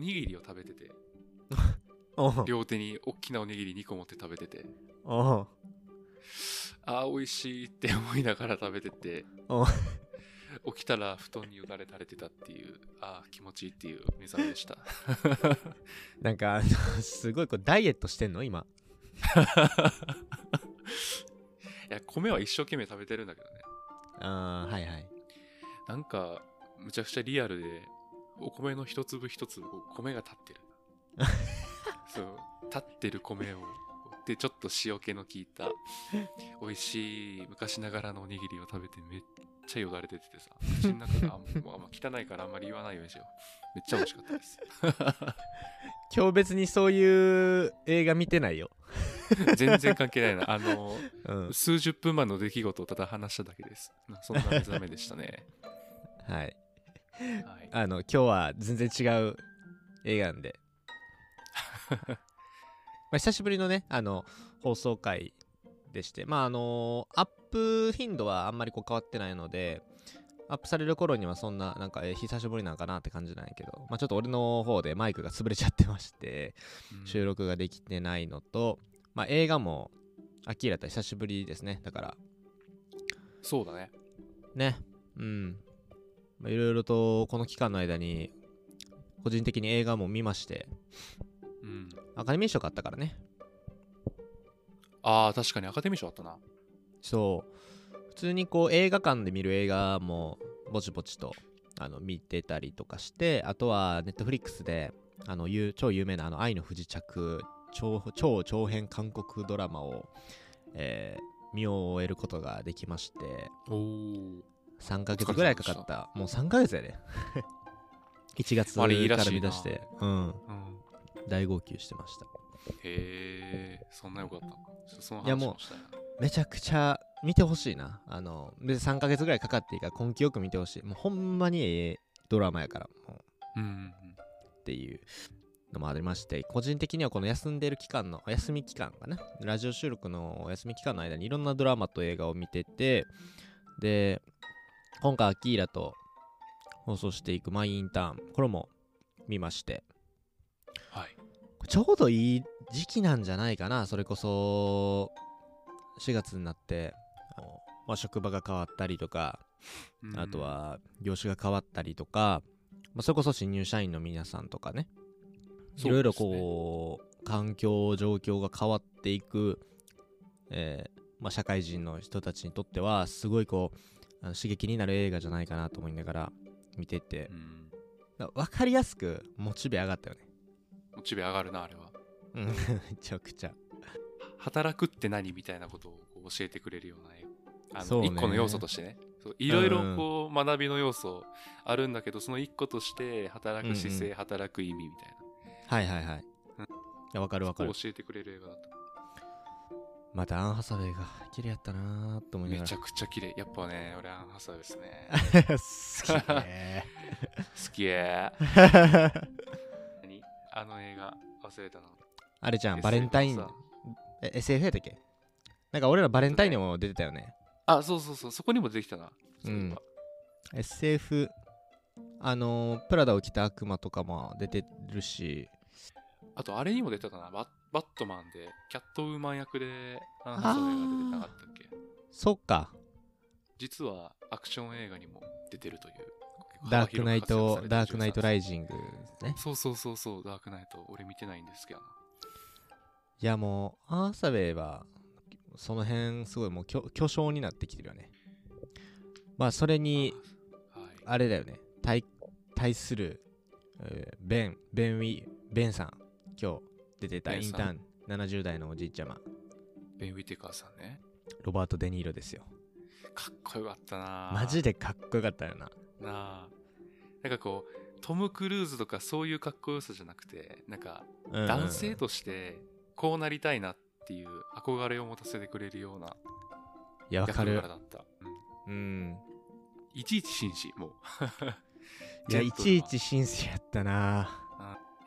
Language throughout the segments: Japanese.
にぎりを食べてて。両手に大きなおにぎり2個持って食べてて。あー美味しいって思いながら食べてて。起きたら布団によだれ垂れてたっていう。あー気持ちいいっていう目覚めでした。なんかすごいこうダイエットしてんの？今。いや米は一生懸命食べてるんだけどね。あーはいはい。なんかむちゃくちゃリアルでお米の一粒一粒米が立ってる そう。立ってる米をでちょっと塩気の効いた美味しい昔ながらのおにぎりを食べてめっちゃよだれ出ててさ。口の中があんもうあ汚いからあんまり言わないようにしよう。めっちゃ美味しかったです。今日別にそういう映画見てないよ。全然関係ないな。あのうん。数十分前の出来事をただ話しただけです。そんな目覚めでしたね。はいはい。あの今日は全然違う映画なんで。まあ久しぶりのねあの放送回でして。まああのアップ頻度はあんまりこう変わってないのでアップされる頃にはそんななんか、えー久しぶりなんかなって感じなんやけど。まあちょっと俺の方でマイクが潰れちゃってましてうん。収録ができてないのと、まあ映画もアキラと久しぶりですね。だから。そうだね。ね。うん。まあいろいろとこの期間の間に個人的に映画も見ましてうん。アカデミー賞買ったからね。ああ確かにアカデミー賞あったな。そう。普通にこう映画館で見る映画もぼちぼちとあの見てたりとかしてあとはネットフリックスであの有超有名なあの愛の不時着超超長編韓国ドラマを、えー見終えることができまして3ヶ月ぐらいかかった。もう3ヶ月やで。1月から見出して。うん。うん。大号泣してました。へえそんなよかった。そのいやもうめちゃくちゃ見てほしいな。あの別に3ヶ月ぐらいかかっていいから根気よく見てほしい。もうほんまにええドラマやからもう。うんっていうのもありまして個人的にはこの休んでる期間のお休み期間かな。ラジオ収録のお休み期間の間にいろんなドラマと映画を見ててで今回アキーラと放送していくマイインターンこれも見まして。はい。ちょうどいい時期なんじゃないかなそれこそ4月になって。あのまあ、職場が変わったりとかうん。あとは業種が変わったりとか、まあ、それこそ新入社員の皆さんとかね。いろいろこう環境状況が変わっていく、えーまあ、社会人の人たちにとってはすごいこうあの刺激になる映画じゃないかなと思いながら見てて。うん。だ分かりやすくモチベ上がったよね。モチベ上がるなあれは。うん。めちゃくちゃ。働くって何みたいなことを教えてくれるような映画。あそうね。の一個の要素としてね。いろいろこう学びの要素あるんだけどその一個として働く姿勢、うんう働く意味みたいな。はいはいはい。うん。いや分かる分かる。教えてくれる映画だったまたアン・ハサウェイが綺麗やったなーと思いながら。めちゃくちゃ綺麗。やっぱね俺アン・ハサウェイですね。好きね。好きや。何？あの映画忘れたの。あれじゃんバレンタイン。SF のさ。え SF やったっけ？なんか俺らバレンタインにも出てたよね。あそうそうそう。そこにも出てきたな。そういえば。SF あのープラダを着た悪魔とかも出てるし。あとあれにも出てたな。バッバットマンでキャットウーマン役でアン・ハサウェイが出てなかったっけ？そっか。実はアクション映画にも出てるというダークナイトダークナイトライイジングね。そうそうそうそうダークナイト俺見てないんですけどな。いやもうアン・ハサウェイはその辺すごいもう巨巨匠になってきてるよね。まあそれにはい。あれだよね。対対する、えーベンベンウィベンさん今日出てたインターン70代のおじいちゃま。ベン・ウィテカーさんね。ロバート・デ・ニーロですよ。かっこよかったな。マジでかっこよかったよな。なあ。なんかこうトム・クルーズとかそういうかっこよさじゃなくてなんかうんうん男性としてこうなりたいなっていう憧れを持たせてくれるようない役やわかる。柄だった、うん。うん。いちいち紳士もう。いやいちいち紳士やったな。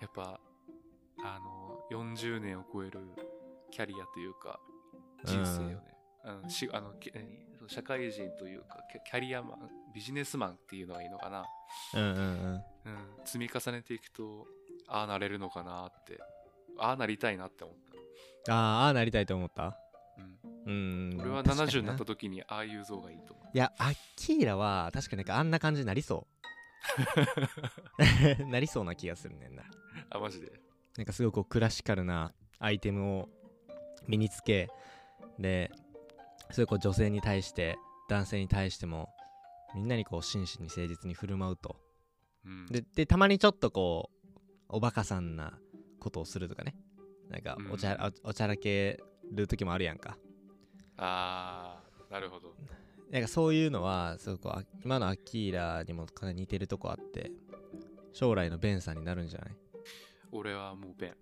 やっぱ40年を超えるキャリアというか人生よね、あのしあの社会人というかキャリアマンビジネスマンっていうのがいいのかな、うんうんうん。うん、積み重ねていくとああなれるのかなって。ああなりたいなって思っあーあーなりたいと思った？た、うん、うん。俺は確か70にな。なった時にああいう像がいいと思う。いやアキーラは確かになんかあんな感じになりそう。なりそうな気がするねんな。あマジで？なんかすごいこうクラシカルなアイテムを身につけでそういうこう女性に対して男性に対してもみんなにこう真摯に誠実に振る舞うと。うん。ででたまにちょっとこうおバカさんなことをするとかね。なんかおちゃ,うんら、おおちゃらける時もあるやんか。ああなるほど。なんかそういうのはすごくあ今のアキーラにもかなり似てるとこあって将来のベンさんになるんじゃない？俺はもうベン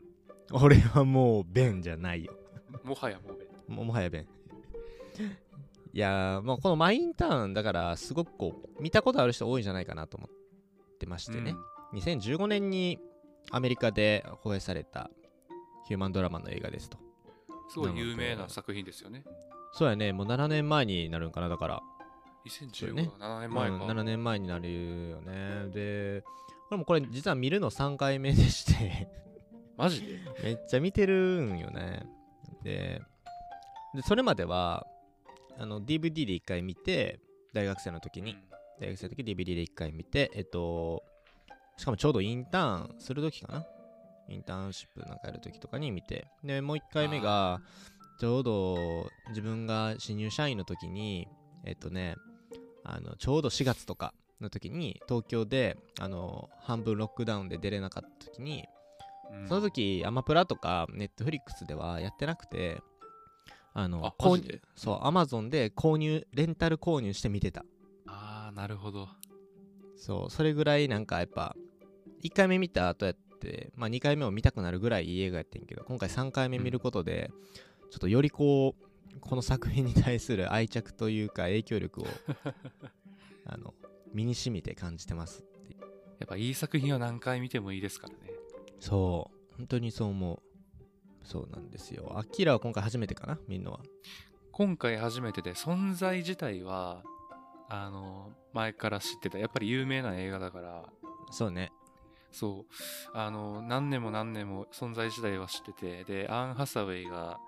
俺はもうベンじゃないよ。もはやもうベンももはやベンいやーもうこのマインターンだからすごくこう見たことある人多いんじゃないかなと思ってましてね、2015年にアメリカで放映されたヒューマンドラマの映画ですと。うんすごい有名な作品ですよね。そうやね。もう7年前になるんかな。だから2015ね。年、7年前か、うん、7年前になるよね。で俺もこれ実は見るの3回目でして。マジで？めっちゃ見てるんよね。ででそれまではあの DVD で1回見て大学生の時に、大学生の時 DVD で1回見てえっとしかもちょうどインターンする時かな？インターンシップなんかやる時とかに見て。でもう1回目がちょうど自分が新入社員の時にえっとねあのちょうど4月とかの時に東京であの半分ロックダウンで出れなかった時にうん。その時アマプラとかネットフリックスではやってなくてあのあ購そうアマゾンで購入レンタル購入して見てた。ああなるほど。そうそれぐらいなんかやっぱ1回目見た後やってまあ2回目も見たくなるぐらいいい映画やってんけど今回3回目見ることで、ちょっとよりこうこの作品に対する愛着というか影響力を あの身に染みて感じてますってやっぱいい作品は何回見てもいいですからね。そう。本当にそう思う。そうなんですよ。アキラは今回初めてかな？見るのは。今回初めてで存在自体はあの前から知ってた。やっぱり有名な映画だから。そうね。そう。あの何年も何年も存在自体は知ってて。でアン・ハサウェイが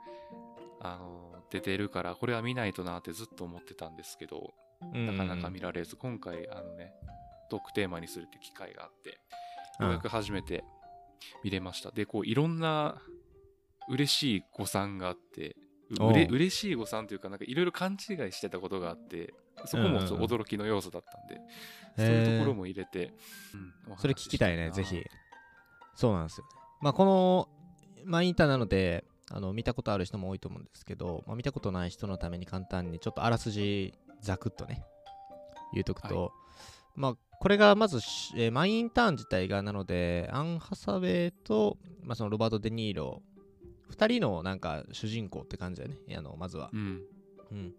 あの出てるからこれは見ないとなってずっと思ってたんですけどなかなか見られず、今回あのねトークテーマにするって機会があってようやく初めて見れました、でこういろんな嬉しい誤算があってうれ嬉しい誤算というかなんかいろいろ勘違いしてたことがあってそこも驚きの要素だったんで、そういうところも入れて、うんそれ聞きたいねなぜひ。そうなんですよね。まあこのマイ・インターンなのであの見たことある人も多いと思うんですけど、まあ、見たことない人のために簡単にちょっとあらすじざくっとね言うとくと、まあこれがまずし、えーマイインターン自体がなのでアン・ハサウェイと、まあ、そのロバート・デ・ニーロ2人のなんか主人公って感じだよね。あのまずは。うん。うん、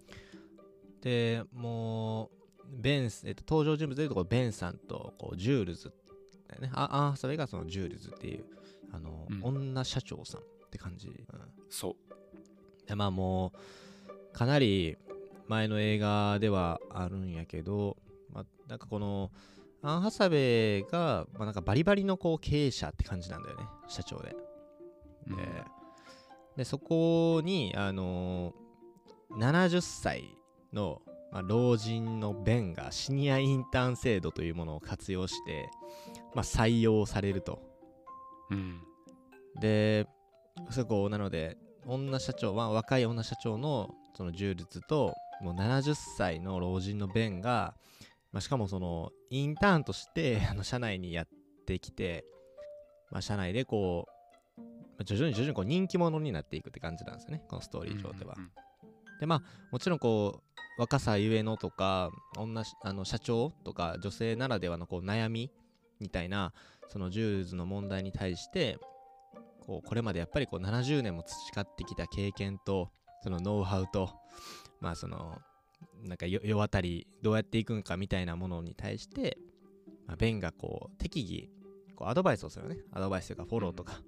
でもうベンス、えっと、登場人物でいうとこうベンさんとこうジュールズだよね。ああそれがそのジュールズっていうあの、うん。女社長さんって感じ、うん、そう。でまあもうかなり前の映画ではあるんやけど、まあ、なんかこのアン・ハサウェイが、まあ、なんかバリバリのこう経営者って感じなんだよね社長で。うん。ででそこに、あのー70歳の、まあ、老人のベンがシニアインターン制度というものを活用して、まあ、採用されると。うん。で、そこなので、女社長は若い女社長のそのジュールズと、もう70歳の老人のベンが、まあ、しかもそのインターンとして あの社内にやってきて、まあ、社内でこう、まあ徐々に徐々にこう人気者になっていくって感じなんですよね、このストーリー上では。うんうんでまあもちろんこう若さゆえのとか女あの社長とか女性ならではのこう悩みみたいなそのジュールズの問題に対してこうこれまでやっぱりこう70年も培ってきた経験とそのノウハウとまあそのなんかよ世渡りどうやっていくんかみたいなものに対して、まあ、ベンがこう適宜こうアドバイスをするよね。アドバイスというかフォローとか、ま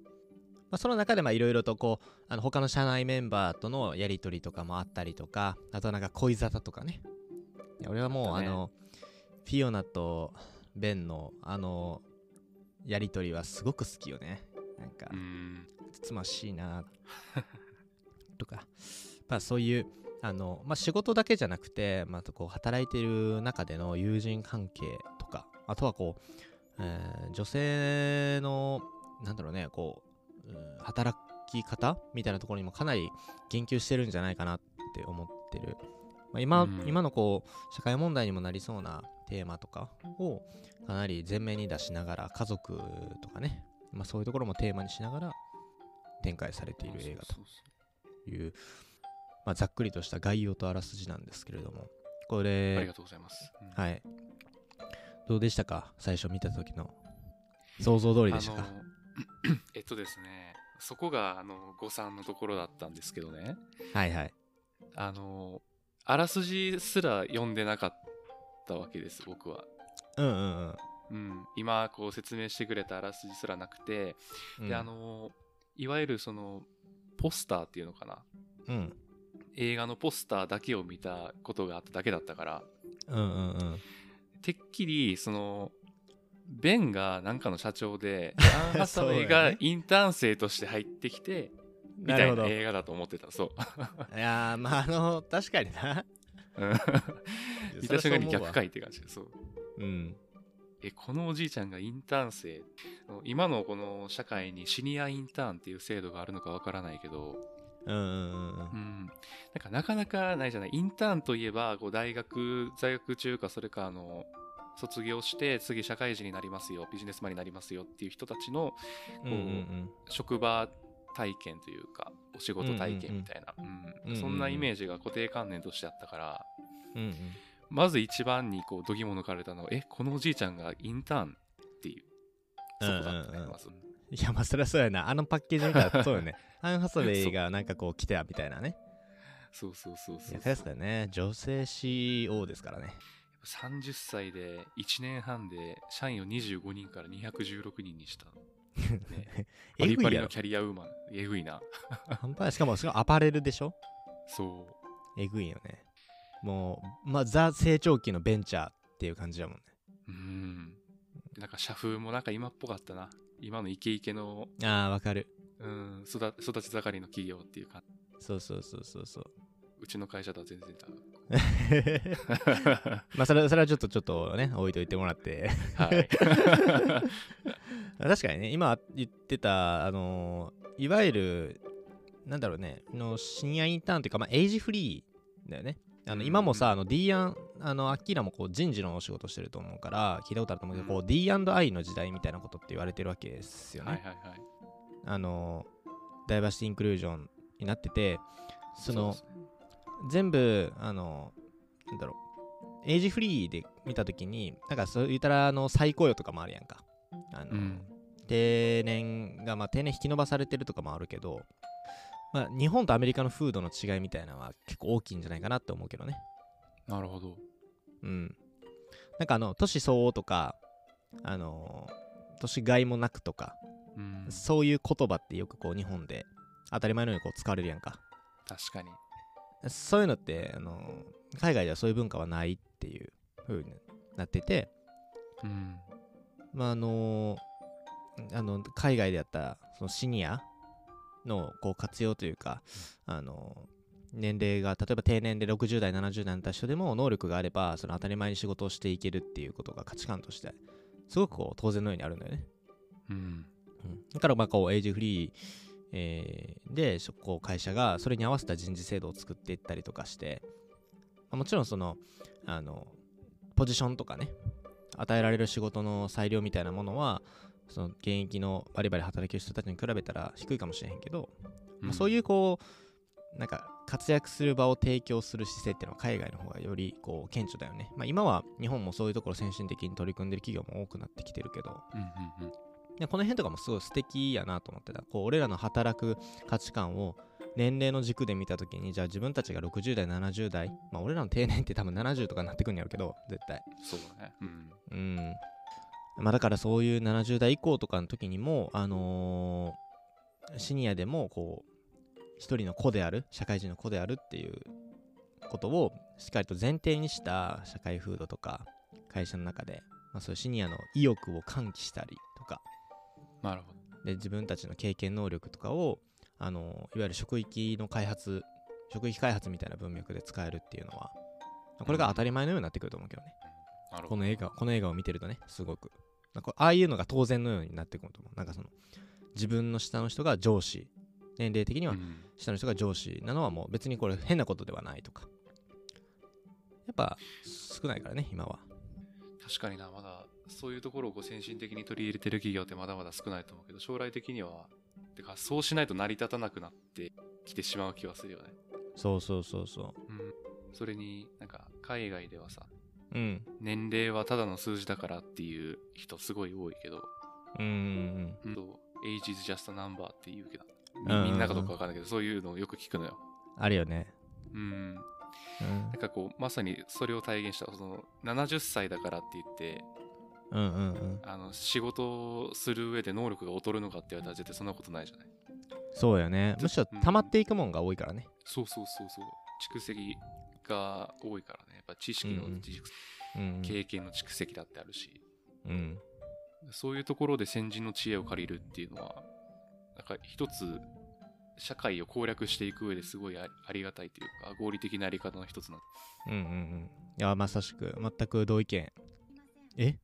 あ、その中でいろいろとこうあの他の社内メンバーとのやり取りとかもあったりとかあとなんか恋沙汰とかね。俺はもうあのフィオナとベンのあのやり取りはすごく好きよねなんかうん。つつましいな とか、まあ、そういうあの、まあ、仕事だけじゃなくて、まあ、こう働いてる中での友人関係とか。あとはこう、えー女性のなんだろうねこう、うん働き方みたいなところにもかなり言及してるんじゃないかなって思ってる、まあ、今うん。今のこう社会問題にもなりそうなテーマとかをかなり前面に出しながら家族とかね、まあ、そういうところもテーマにしながら展開されている映画という、まあ、ざっくりとした概要とあらすじなんですけれどもこそうありれがとうございます、うん。はい。どうでしたか？最初見た時の想像通りでしたか？えっとですねそこがあの誤算のところだったんですけどね。はいはい。あのあらすじすら読んでなかったわけです僕は、うんうんうん、今こう説明してくれたあらすじすらなくて、うん。であのいわゆるそのポスターっていうのかな？うん。映画のポスターだけを見たことがあっただけだったから。うんうんうん。てっきりそのベンがなんかの社長でアン・ハサウェイがね。インターン生として入ってきてみたいな映画だと思ってた。そう。やーまああの確かにな。うん。見た瞬間に逆回って感じ。でそう。うんえこのおじいちゃんがインターン生今のこの社会にシニアインターンっていう制度があるのかわからないけど、うんうんなんかなかなかないじゃない。インターンといえばこう大学在学中かそれかあの卒業して次社会人になりますよビジネスマンになりますよっていう人たちのうんうん職場体験というかお仕事体験みたいな、そんなイメージが固定観念としてあったから。うんうんまず一番にこう度肝抜かれたのはえこのおじいちゃんがインターンっていうそこだったね、いやまあそりゃそうやな。あのパッケージ見たら そうよね。アン・ハサウェイがなんかこう来たみたいなね。そう。そうそういそうや確かにね。女性 CEO ですからね。30歳で1年半で社員を25人から216人にした、ね、パ えぐいやろ。リパリのキャリアウーマン。えぐいな。半端ない。しかもアパレルでしょ？そえぐいよねもうまあザ成長期のベンチャーっていう感じだもんね。ううん。なんか社風もなんか今っぽかったな。今のイケイケの、ああわかる。うん、育育ち盛りの企業っていうか。そうそうそうそうそう。うちの会社とは全然違う。まあそれそれはちょっとちょっとね置いといてもらって。はい。確かにね今言ってたあのーいわゆるなんだろうねのシニアインターンっていうか、まあ、エイジフリーだよねあのうん。今もさ、あの D& あのアッキーラもこう人事のお仕事してると思うから聞いたことあると思うけど、うん。こう D&I の時代みたいなことって言われてるわけですよね、はいはいはい。あのダイバーシティインクルージョンになっててその全部あのなんだろうエイジフリーで見たときになんかそう言ったらあの再雇用とかもあるやんか。あの、うん。定年がまあ定年引き延ばされてるとかもあるけど、まあ、日本とアメリカの風土の違いみたいなのは結構大きいんじゃないかなって思うけどね。なるほど。うん。なんかあの年相応とかあの年がいもなくとかうん。そういう言葉ってよくこう日本で当たり前のようにこう使われるやんか。確かに。そういうのってあの海外ではそういう文化はないっていう風になってて。うん。まああのあの海外でやったらそのシニアのこう活用というか、あの年齢が例えば定年で60代70代になった人でも能力があればその当たり前に仕事をしていけるっていうことが価値観としてすごくこう当然のようにあるんだよね、うん。うん、だからまあこうエイジフリー、えーでそこう会社がそれに合わせた人事制度を作っていったりとかして、まあもちろんそのあのポジションとかね与えられる仕事の裁量みたいなものはその現役のバリバリ働ける人たちに比べたら低いかもしれへんけど、まあそうういうこうなんか活躍する場を提供する姿勢っていうのは海外の方がよりこう顕著だよね、まあ、今は日本もそういうところ先進的に取り組んでる企業も多くなってきてるけどんうんうん。でこの辺とかもすごい素敵やなと思ってた。こう俺らの働く価値観を年齢の軸で見た時にじゃあ自分たちが60代70代まあ俺らの定年って多分70とかになってくるんやろうけど絶対。そうだね。うん。うんまあだからそういう70代以降とかの時にもあのーシニアでもこう一人の子である社会人の子であるっていうことをしっかりと前提にした社会風土とか会社の中で、まあ、そういうシニアの意欲を喚起したりとかなるほど。で自分たちの経験能力とかをあのいわゆる職域の開発職域開発みたいな文脈で使えるっていうのはこれが当たり前のようになってくると思うけどね、なるほど。この映画この映画を見てるとねすごくああいうのが当然のようになってくると思う。なんかその自分の下の人が上司年齢的にはうん。下の人が上司なのはもう別にこれ変なことではないとか。やっぱ少ないからね今は。確かにな。まだそういうところをこう先進的に取り入れてる企業ってまだまだ少ないと思うけど将来的にはてかそうしないと成り立たなくなってきてしまう気はするよね。そうそうそうそうん。それになんか海外ではさううん。年齢はただの数字だからっていう人すごい多いけど、うん。う。ん age is just a number って言うけど、うんうんうん。みみんなかどうかわかんないけど、そういうのをよく聞くのよ。あるよね。うん。うん。なんかこう、まさにそれを体現した、その70歳だからって言って、うんうんうん。あの仕事をする上で能力が劣るのかって言われたら絶対そんなことないじゃない。そうよね。むしろうん。溜まっていくもんが多いからね。そうそうそうそう。蓄積が多いからね。やっぱ知識のうんうん経験の蓄積だってあるし、うん。そういうところで先人の知恵を借りるっていうのは、なんか一つ、社会を攻略していく上ですごいあありがたいというか、合理的なやり方の一つな。うんうんうん。いやまさしく全く同意見。え？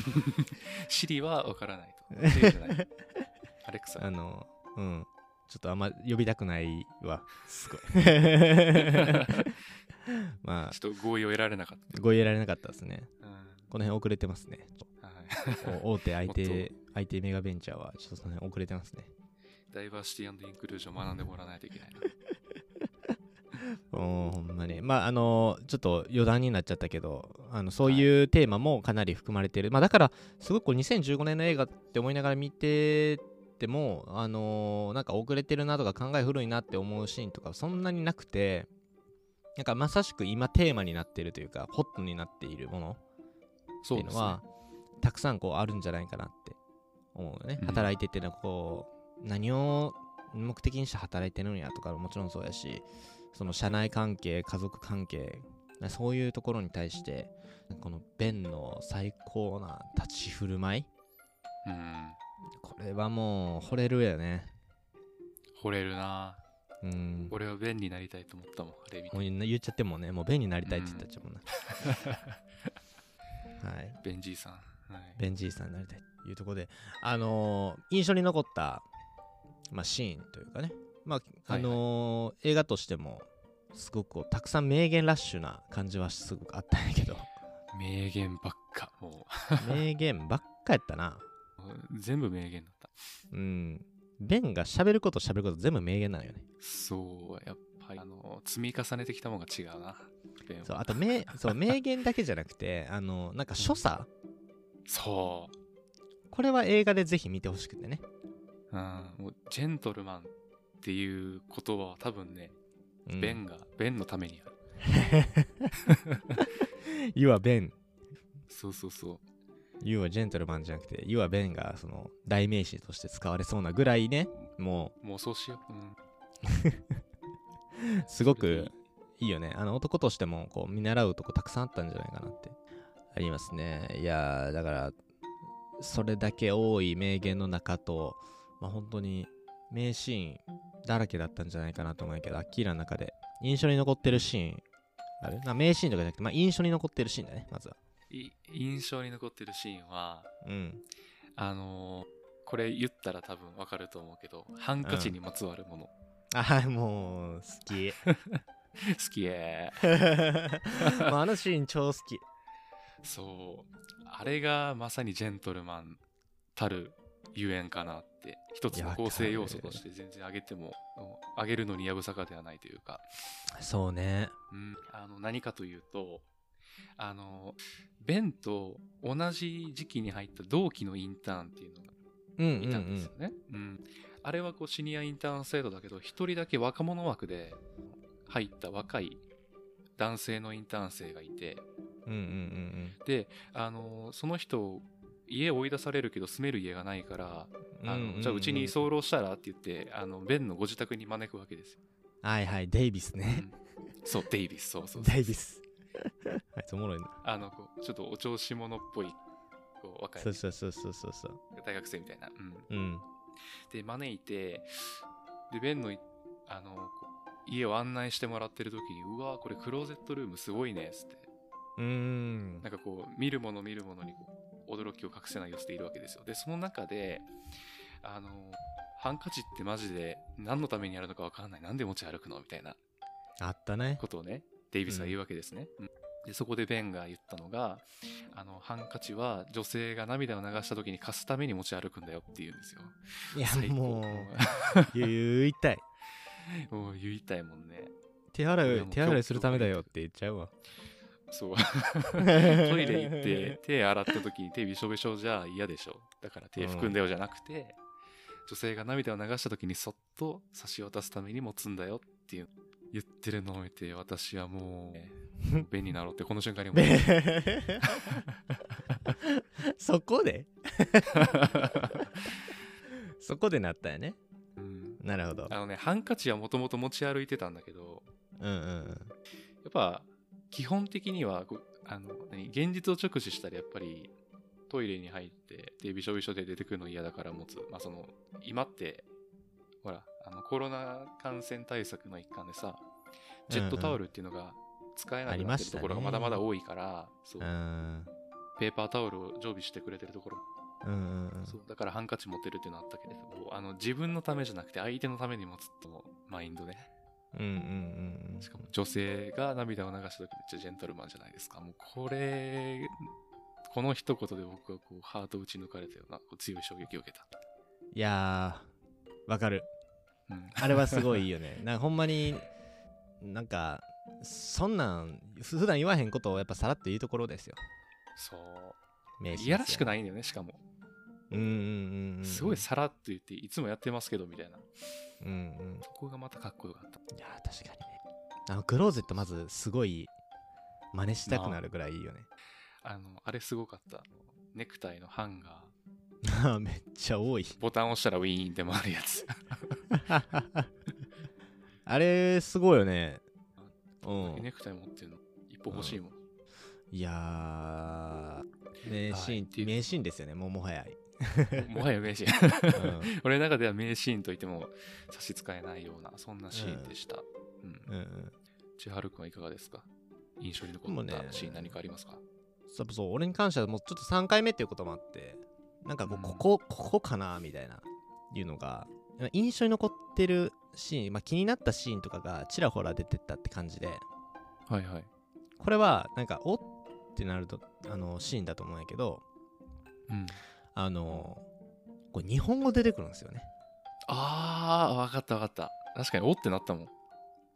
シリはわからないと。シリじゃない。アレクサ。あのうんちょっとあんま呼びたくないわ。すごい。まちょっと合意を得られなかっあご言えられなかったですね。た。うん。この辺遅れてますね。はい、お大手も IT, IT メガベンチャーはちょっとその辺遅れてますね。ダイバーシティインクルージョンを学んでもらわないといけないな。おーほんまに。まああのちょっと余談になっちゃったけどあのそういうテーマもかなり含まれてる、まあだからすごくこう2015年の映画って思いながら見ててもあのーなんか遅れてるなとか考え古いなって思うシーンとかそんなになくてなんかまさしく今テーマになっているというかホットになっているものっていうのは、たくさんこうあるんじゃないかなって思うよね、うん。働いててのこう何を目的にして働いてるんやとかもちろんそうやしその社内関係家族関係そういうところに対してこのベンの最高な立ち振る舞いうん。これはもう惚れるよね。惚れるな。うん。俺は弁になりたいと思ったもん、あれ見て。もう。言っちゃってもねもうベンになりたいって言ったっちゃうもん。な、はい。ベンジーさん。はい、ベンジーさんになりたいというところで、あのー印象に残った、まあ、シーンというかね、まああのー映画としてもすごくたくさん名言ラッシュな感じはすごくあったんやけど。名言ばっか。も 名言ばっかやったな。う、全部名言だった。うんベンが喋ること喋ること全部名言なのよねそう、やっぱり、あの、積み重ねてきたものが違うな。そうあと名そう名言だけじゃなくてあのなんか所作そう。これは映画でぜひ見てほしくてね、うん、もうジェントルマンっていう言葉は多分ね、うん、ベンが、ベンのためにある。You are Ben そうそうそう。You are gentleman じゃなくて You are Ben がその代名詞として使われそうなぐらいねももう。そうしよう。うん、う すごくいいよね。あの男としてもこう見習うとこたくさんあったんじゃないかなって。ありますね。いやーだからそれだけ多い名言の中とまあ本当に名シーンだらけだったんじゃないかなと思うけどアッキーラの中で。印象に残ってるシーン。あるな名シーンとかじゃなくて、まあ、印象に残ってるシーンだねまずは。い印象に残ってるシーンは、うん。あのーこれ言ったら多分わかると思うけど、ハンカチにまつわるもの。あもう好き。好きえ あのシーン超好き。そう。あれがまさにジェントルマンたるゆえんかなって、一つの構成要素として全然上げても、上げるのにやぶさかではないというか、そうね。うん、あの何かというと、あの、ベンと同じ時期に入った同期のインターンっていうのがうんうんいたんですよね。うん。あれはこうシニアインターン制度だけど、一人だけ若者枠で入った若い男性のインターン生がいて、うんうんうんで、あのその人、家追い出されるけど住める家がないから、うんあのじゃあうちに居候したらって言って、あのベンのご自宅に招くわけですよ。はいはいデイビスね。うん。そう、デイビス、そうそうそう。デイビスあいつおもろいな。あのこうちょっとお調子者っぽいここう若い。そうそうそうそうそうそう。大学生みたいな、うん、うん。で招いてでベンのいあのこう家を案内してもらってる時にうわこれクローゼットルームすごいねっつって。うーん。なんかこう見るもの見るものにこう驚きを隠せない様子でいるわけですよ。でその中であのハンカチってマジで何のためにやるのか分かんない。なんで持ち歩くの？みたいな。あったね。ことをねデイビスは言うわけですね、うん。でそこでベンが言ったのがあのハンカチは女性が涙を流した時に貸すために持ち歩くんだよって言うんですよ。いやも う言いたい。もう言いたいもんね。手洗い手洗いするためだよって言っちゃうわ。そう。トイレ行って手洗った時に手びしょびしょじゃ嫌でしょ。だから手拭くんだよじゃなくて、女性が涙を流した時にそっと差し渡すために持つんだよっていう言ってるのを見て私はもう便になろうってこの瞬間に思う。そこで？そこでなったよね。うん。なるほど。あのねハンカチはもともと持ち歩いてたんだけどうんうん。やっぱ基本的にはあの何現実を直視したらやっぱりトイレに入ってでびしょびしょで出てくるの嫌だから持つ、まあ、その今ってほらあのコロナ感染対策の一環でさジェットタオルっていうのが使えなくなってるところがまだまだ多いから、そう。ペーパータオルを常備してくれてるところ。うんうんうん。そう。だからハンカチ持ってるっていうのあったけれどもあの自分のためじゃなくて相手のために持つとマインドね。うんうんうんうん。しかも女性が涙を流した時めっちゃジェントルマンじゃないですか。もうこれ、この一言で僕はこうハート打ち抜かれたような強い衝撃を受けた。いやーわかるうん、あれはすごいいいよね なんかほんまになんかそんなんふ普段言わへんことをやっぱさらっと言うところですよそう。いやらしくいないんだよね、しかも。うんうんうんうんすごいさらっと言って、いつもやってますけどみたいな。うんうんそこがまたかっこよかった。いやー確かにねあのクローゼットまずすごい真似したくなるぐらいいいよねあの、あれすごかった。ネクタイのハンガー。めっちゃ多い。ボタン押したらウィーンって回るやつ。あれすごいよね。うん。ネクタイ持ってるの？一歩欲しいもん。いやー名シーン、はい。って名シーンですよねもうもはや、もはや名シーン。うん。俺の中では名シーンといっても差し支えないような、そんなシーンでした。うん。うん。うん、千春くんはいかがですか？印象に残ったシーン何かありますか、そうそう俺に関してはもうちょっと3回目っていうこともあってなんかこううんここ、ここかなみたいないうのが印象に残ってるシーン、まあ、気になったシーンとかがちらほら出てったって感じではいはい。これはなんかおってなるとあのシーンだと思うんやけどうん。あのこれ日本語出てくるんですよねあー、わかったわかった。確かに、おってなったもん。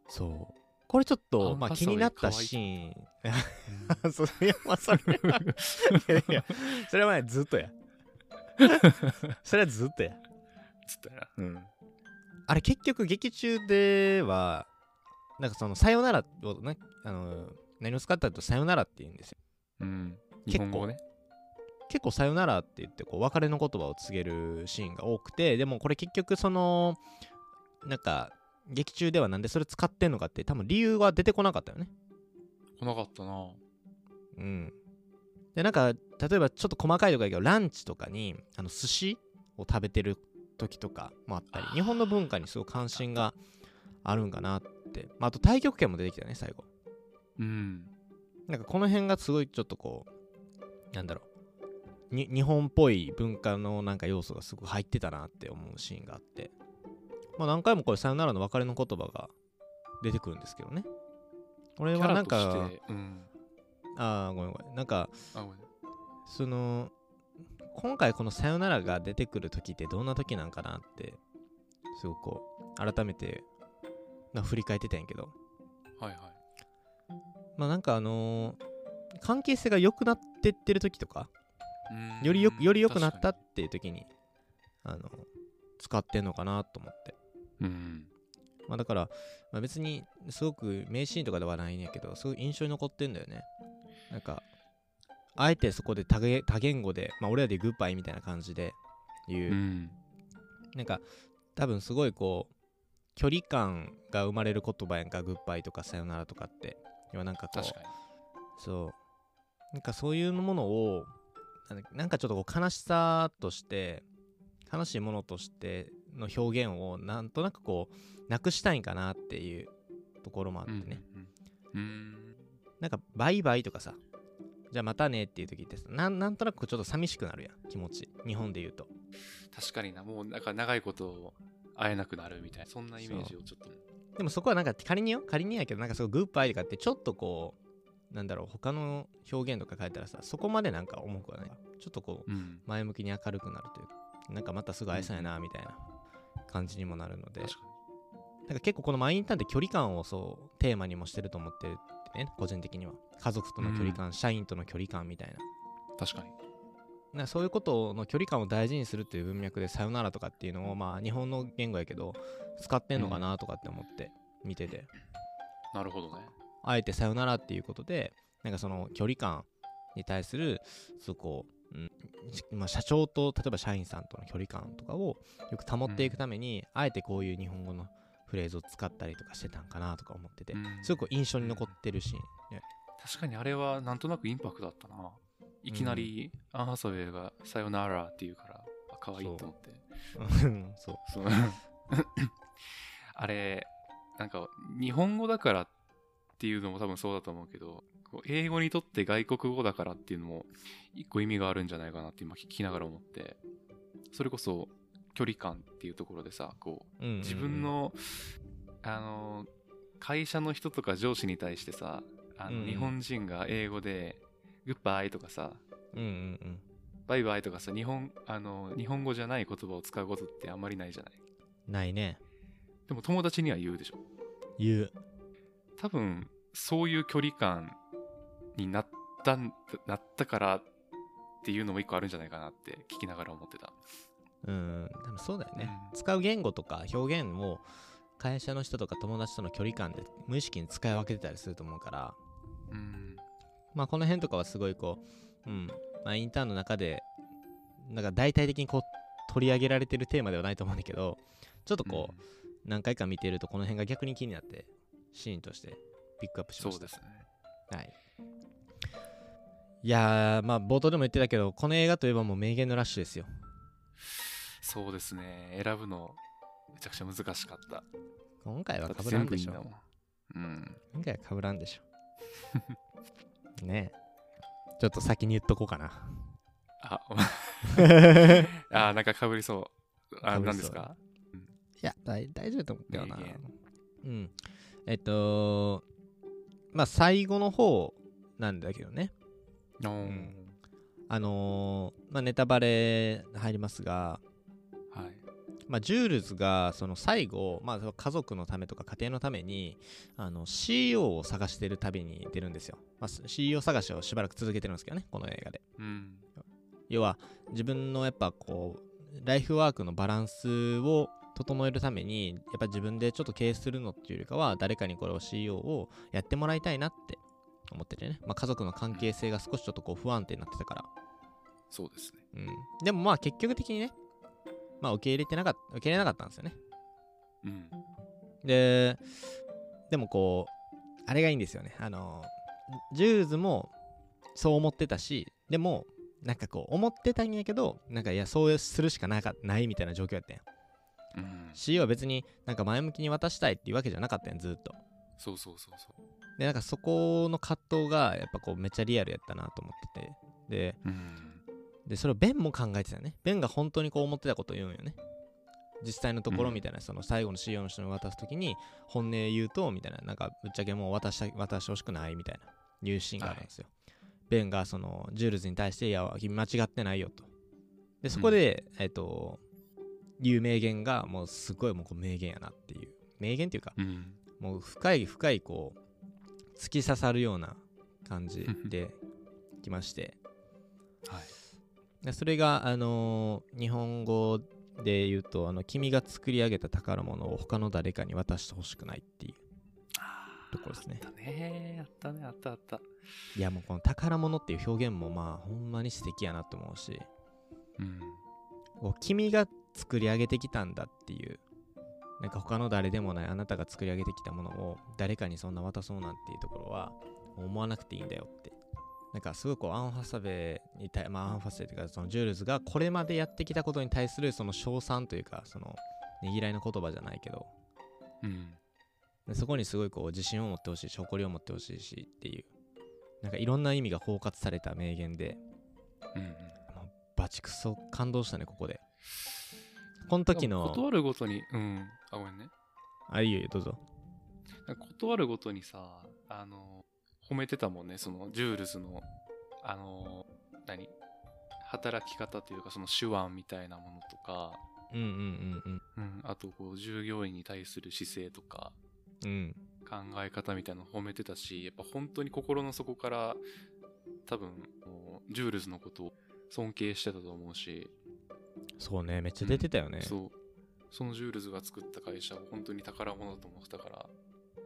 そうこれちょっと、まあ、気になったシーン そういやまあそれは いやいやそれはねずっとや それはずっとやつったよな。うん。あれ結局劇中ではなんかその「さよなら」をねあの何を使ったと「さよなら」って言うんですようん。結構日本語ね。結構「さよなら」って言ってこう別れの言葉を告げるシーンが多くてでもこれ結局そのなんか劇中ではなんでそれ使ってんのかって多分理由は出てこなかったよね来なかったな。うんでなんか例えばちょっと細かいとこだけどランチとかにあの寿司を食べてる時とかもあったり日本の文化にすごい関心があるんかなって、まあ、あと太極拳も出てきたね最後。うん。なんかこの辺がすごいちょっとこうなんだろう。に日本っぽい文化のなんか要素がすごい入ってたなって思うシーンがあって。まあ何回もこれさよならの別れの言葉が出てくるんですけどね。これキャラとはなんかうん。ああごめんごめんなんか。その今回この「さよなら」が出てくる時ってどんな時なんかなってすごくこう改めてな振り返ってたんやけどはいはい。まあなんかあのー関係性が良くなってってる時とかうんよりよくより良くなったっていう時にあの使ってんのかなと思ってにうん。まあだから、まあ、別にすごく名シーンとかではないんやけどすごい印象に残ってんだよねなんかあえてそこで多言多言語で、まあ、俺らでグッバイみたいな感じで言う、うん。なんか多分すごいこう距離感が生まれる言葉やんかグッバイとかさよならとかって。要はなんかこう確かに。そう。なんかそういうものをなんだなんかちょっとこう悲しさとして悲しいものとしての表現をなんとなくこうなくしたいんかなっていうところもあってね、うんうん。うんなんかバイバイとかさじゃあまたねっていう時ってさなんなんとなくちょっと寂しくなるやん気持ち。日本で言うと。確かにな。もうなんか長いこと会えなくなるみたいな。そんなイメージをちょっと。でもそこはなんか仮によ。仮にやけどなんかそうグッバイとかってちょっとこうなんだろう他の表現とか書いたらさそこまでなんか重くはないちょっとこううん。前向きに明るくなるというかなんかまたすぐ会えそうやなみたいな感じにもなるので。確かなんか結構このマイインターンって距離感をそうテーマにもしてると思ってるってね個人的には。家族との距離感、社員との距離感みたいな。に確かに。なそういうことの距離感を大事にするっていう文脈でさよならとかっていうのをまあ日本の言語やけど使ってんのかなとかって思って見てて、なるほどね。あえてさよならっていうことでなんかその距離感に対するそこう、うんしまあ、社長と例えば社員さんとの距離感とかをよく保っていくために、あえてこういう日本語のフレーズを使ったりとかしてたんかなとか思ってて、うん。すごく印象に残ってるシーン、ね、確かにあれはなんとなくインパクトだったな。いきなりアン・ハサウェイが「さよなら」って言うからあ可愛いと思って。うんそう。そう。あれなんか日本語だからっていうのも多分そうだと思うけど英語にとって外国語だからっていうのも一個意味があるんじゃないかなって今聞きながら思って。それこそ距離感っていうところでさこううんうんうん。自分の、あの会社の人とか上司に対してさあの、うんうん。日本人が英語で「グッバイ」とかさうんうんうん「バイバイ」とかさ日本あの日本語じゃない言葉を使うことってあんまりないじゃない？ないね。でも友達には言うでしょ。言う。多分そういう距離感になったんなったからっていうのも一個あるんじゃないかなって聞きながら思ってたうん多分そうだよね、うん。使う言語とか表現を会社の人とか友達との距離感で無意識に使い分けてたりすると思うから。うん。まあこの辺とかはすごいこううんまあインターンの中でなんか大体的にこう取り上げられてるテーマではないと思うんだけどちょっとこう、何回か見てるとこの辺が逆に気になってシーンとしてピックアップしました。そうですね。はい。いやーまあ冒頭でも言ってたけどこの映画といえばもう名言のラッシュですよそうですね。選ぶのめちゃくちゃ難しかった。今回はかぶらんでしょ。うん。今回はかぶらんでしょ。ねえ。ちょっと先に言っとこうかな。あ あなんかかぶりそう。あ被りそう。何ですかいや大大丈夫と思ったよな。うん。えっとまあ最後の方なんだけどね。おー。ん。あのーまあネタバレ入りますがはいまあ、ジュールズがその最後、まあ、家族のためとか家庭のためにあの CEO を探してる旅に出るんですよ、まあ、CEO 探しをしばらく続けてるんですけどねこの映画で。うん。要は自分のやっぱこうライフワークのバランスを整えるためにやっぱ自分でちょっと経営するのっていうよりかは誰かにこれを CEO をやってもらいたいなって思っててね、まあ、家族の関係性が少しちょっとこう不安定になってたから。そうですね。うん、でもまあ結局的にね、まあ受け入れてなかった、受け入れなかったんですよね。うんで、でもこう、あれがいいんですよね。あの、ジュールズもそう思ってたし、でも、なんかこう、思ってたんやけど、なんかいや、そうするしかなかないみたいな状況やったんや。うん CEO は別になんか前向きに渡したいっていうわけじゃなかったんや、ずっと。そうそうそうそうで、なんかそこの葛藤がやっぱこう、めっちゃリアルやったなと思ってて。で、うんでそれをベンも考えてたよね。ベンが本当にこう思ってたことを言うんよね。実際のところうんみたいな、その最後の CEO の人に渡すときに本音言うとみたいななんかぶっちゃけもう渡した渡してほしくないみたいないうシーンがあるんですよ、ベンがそのジュールズに対していや君間違ってないよと。でそこで、えっ、と言う名言がもうすごいもうこう名言やなっていう。名言っていうかうん。もう深い深いこう突き刺さるような感じで きまして。はい。でそれが、あのー日本語で言うとあの君が作り上げた宝物を他の誰かに渡してほしくないっていうところですね。あったね。あったねあったあった。いやもうこの宝物っていう表現もまあほんまに素敵やなと思うし。うん。こう君が作り上げてきたんだっていうなんか他の誰でもないあなたが作り上げてきたものを誰かにそんな渡そうなんていうところは思わなくていいんだよってなんかすごいこうアン・ハサウェイに対まあアン・ハサウェイというかそのジュールズがこれまでやってきたことに対するその称賛というかそのねぎらいの言葉じゃないけど。うん。でそこにすごいこう自信を持ってほしいし誇りを持ってほしいしっていう。なんかいろんな意味が包括された名言で。うんうん。もうバチクソ感動したねここで。この時の断るごとにうん。あごめんね。あいいよどうぞ。断るごとにさあの褒めてたもんねそのジュールズのあの何？働き方というかその手腕みたいなものとか、うんうんうんうん、あとこう従業員に対する姿勢とか。うん。うん考え方みたいなの褒めてたしやっぱ本当に心の底から多分ジュールズのことを尊敬してたと思うし。そうねめっちゃ出てたよね。そう。そのジュールズが作った会社を本当に宝物だと思ってたから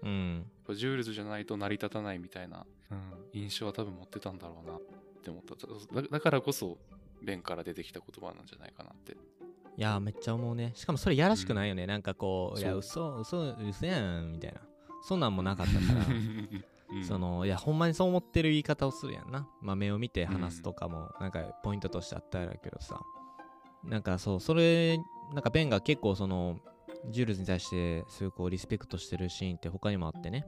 うん。ぱジュールズじゃないと成り立たないみたいな、うん、印象は多分持ってたんだろうなって思った。だだからこそベンから出てきた言葉なんじゃないかなって。いやーめっちゃ思うね。しかもそれやらしくないよね、なんかこういや嘘嘘嘘やんみたいな。そんなんもなかったから。う んそのいやほんまにそう思ってる言い方をするやんな、まあ、目を見て話すとかもなんかポイントとしてあったやろうけどさ。なんかそうそれなんかベンが結構そのジュールズに対してすごいこうリスペクトしてるシーンって他にもあってね。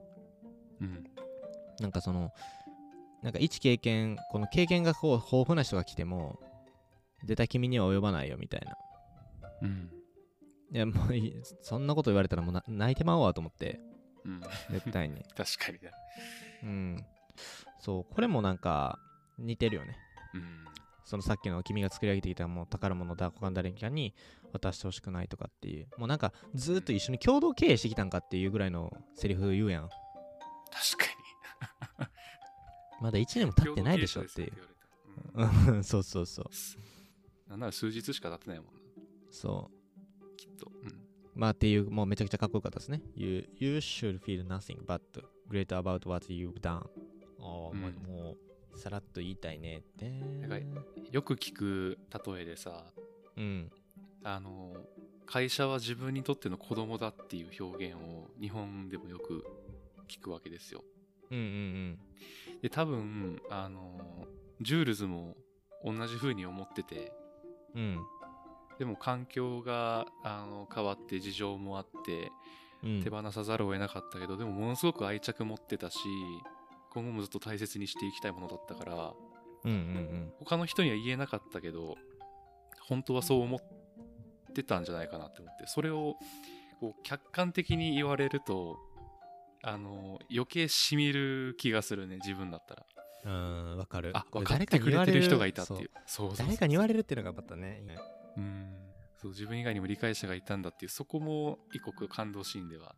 うん。なんかそのなんか一経験この経験がこう豊富な人が来ても出た君には及ばないよみたいな。うん。いやもうそんなこと言われたらもうな泣いてまうわと思って。うん。絶対に。確かにねうん。そうこれもなんか似てるよね。うん。そのさっきの君が作り上げてきたもう宝物だ他の誰かに渡してほしくないとかっていう。もうなんかずーっと一緒に共同経営してきたんかっていうぐらいのセリフ言うやん。確かまだ1年もに経ってないでしょっていう。うんうんそうそうそう。なんなら数日しか経ってないもんな。そう。きっと、うん、まあっていうもうめちゃくちゃかっこよかったですね。You, you should feel nothing but great about what you've done. ああ、もううんもうさらっと言いたいねって。なんかよく聞く例えでさうんあの会社は自分にとっての子供だっていう表現を日本でもよく聞くわけですよ。うんうんで多分あのジュールズも同じ風に思ってて。うん。うんでも環境があの変わって事情もあってうん。手放さざるを得なかったけど、でもものすごく愛着持ってたし今後もずっと大切にしていきたいものだったから。うんうん他の人には言えなかったけど本当はそう思ってたんじゃないかなって思ってそれをこう客観的に言われるとあの余計しみる気がするね自分だったら。うんうんわかる。あ分かってくれてる人がいたっていう。そそう誰かに言われるっていうのがまたねうん。そう自分以外にも理解者がいたんだっていうそこも一個感動シーンではあっ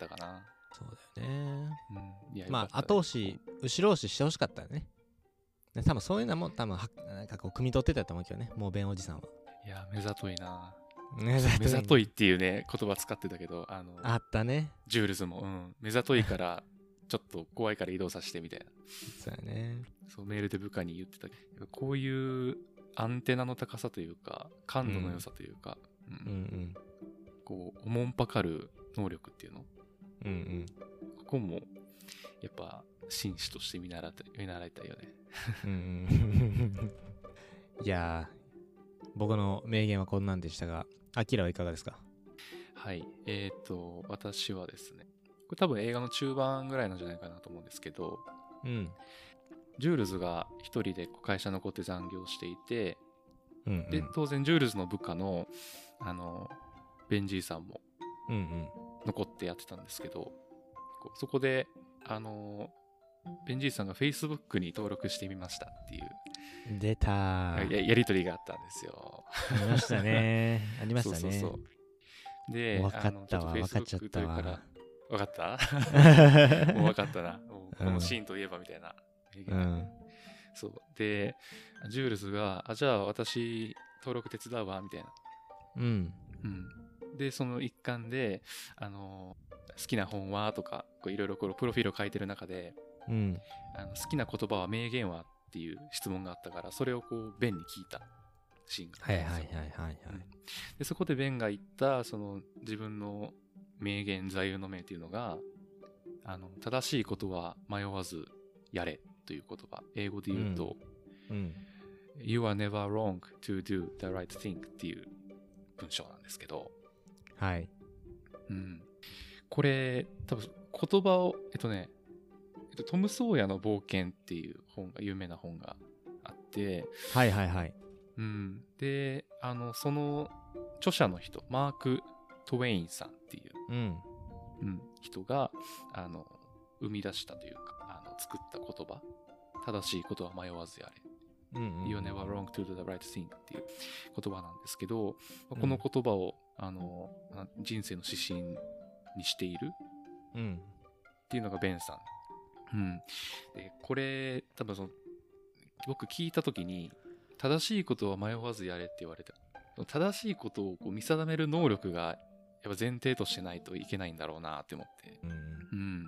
たかな、そうだよね。うん、いやまあ後押し後ろ押ししてほしかったよね。で多分そういうのも多分はなんかこう汲み取ってたと思うけどねもうベンおじさんは。いや目ざといな目目ざといっていうね言葉使ってたけどあのあったね。ジュールズも、うん、目ざといから ちょっと怖いから移動させてみたいな。そうやね。そうメールで部下に言ってたこういうアンテナの高さというか感度の良さというか、うん。うん。うんこうおもんぱかる能力っていうの？うんうん。ここもやっぱ紳士として見習見習いたいよね。うんうん。いやー僕の名言はこんなんでしたがアキラはいかがですか？はい。えっ、と私はですねこれ多分映画の中盤ぐらいなんじゃないかなと思うんですけどうん。ジュールズが一人で会社残って残業していてうんうん。で当然ジュールズの部下のあのベンジーさんもうんうん。残ってやってたんですけどこうそこであのベンジーさんが Facebook に登録してみましたっていう出たーややり取りがあったんですよ。ありましたね ありましたねそうそうそうで、わかったわあのちょとわかっちゃったわというからわかった？もうわかったな。このシーンといえばみたいな。うんそう。で、ジュールズが、あ、じゃあ私登録手伝うわ、みたいな。うんうん。で、その一環で、あの、好きな本はとか、こういろいろこうプロフィールを書いてる中で、うんあの好きな言葉は名言はっていう質問があったから、それをこう、ベンに聞いたシーンがあったはいんですよはいはいはいはいでそこでベンが言ったその自分の名言座右の銘っていうのがあの正しいことは迷わずやれっという言葉。英語で言うと、うん。You are never wrong to do the right thing っていう文章なんですけど、はい。うん。これ、多分言葉を、えっとね、えっと、トム・ソーヤの冒険っていう本が、有名な本があって、はいはいはい。うん。で、あの、その著者の人、マーク・トウェインさんっていう、うん。うん、人が、あの、生み出したというか、あの、作った言葉。正しいことは迷わずやれ。うん、うん。You're never wrong to do the right thing っていう言葉なんですけど、この言葉を、あの、な人生の指針にしているうん。っていうのがベンさん。うん。で、これ、多分その、僕聞いたときに、正しいことは迷わずやれって言われた。正しいことをこう見定める能力が、やっぱ前提としてないといけないんだろうなって思って。うん。うん。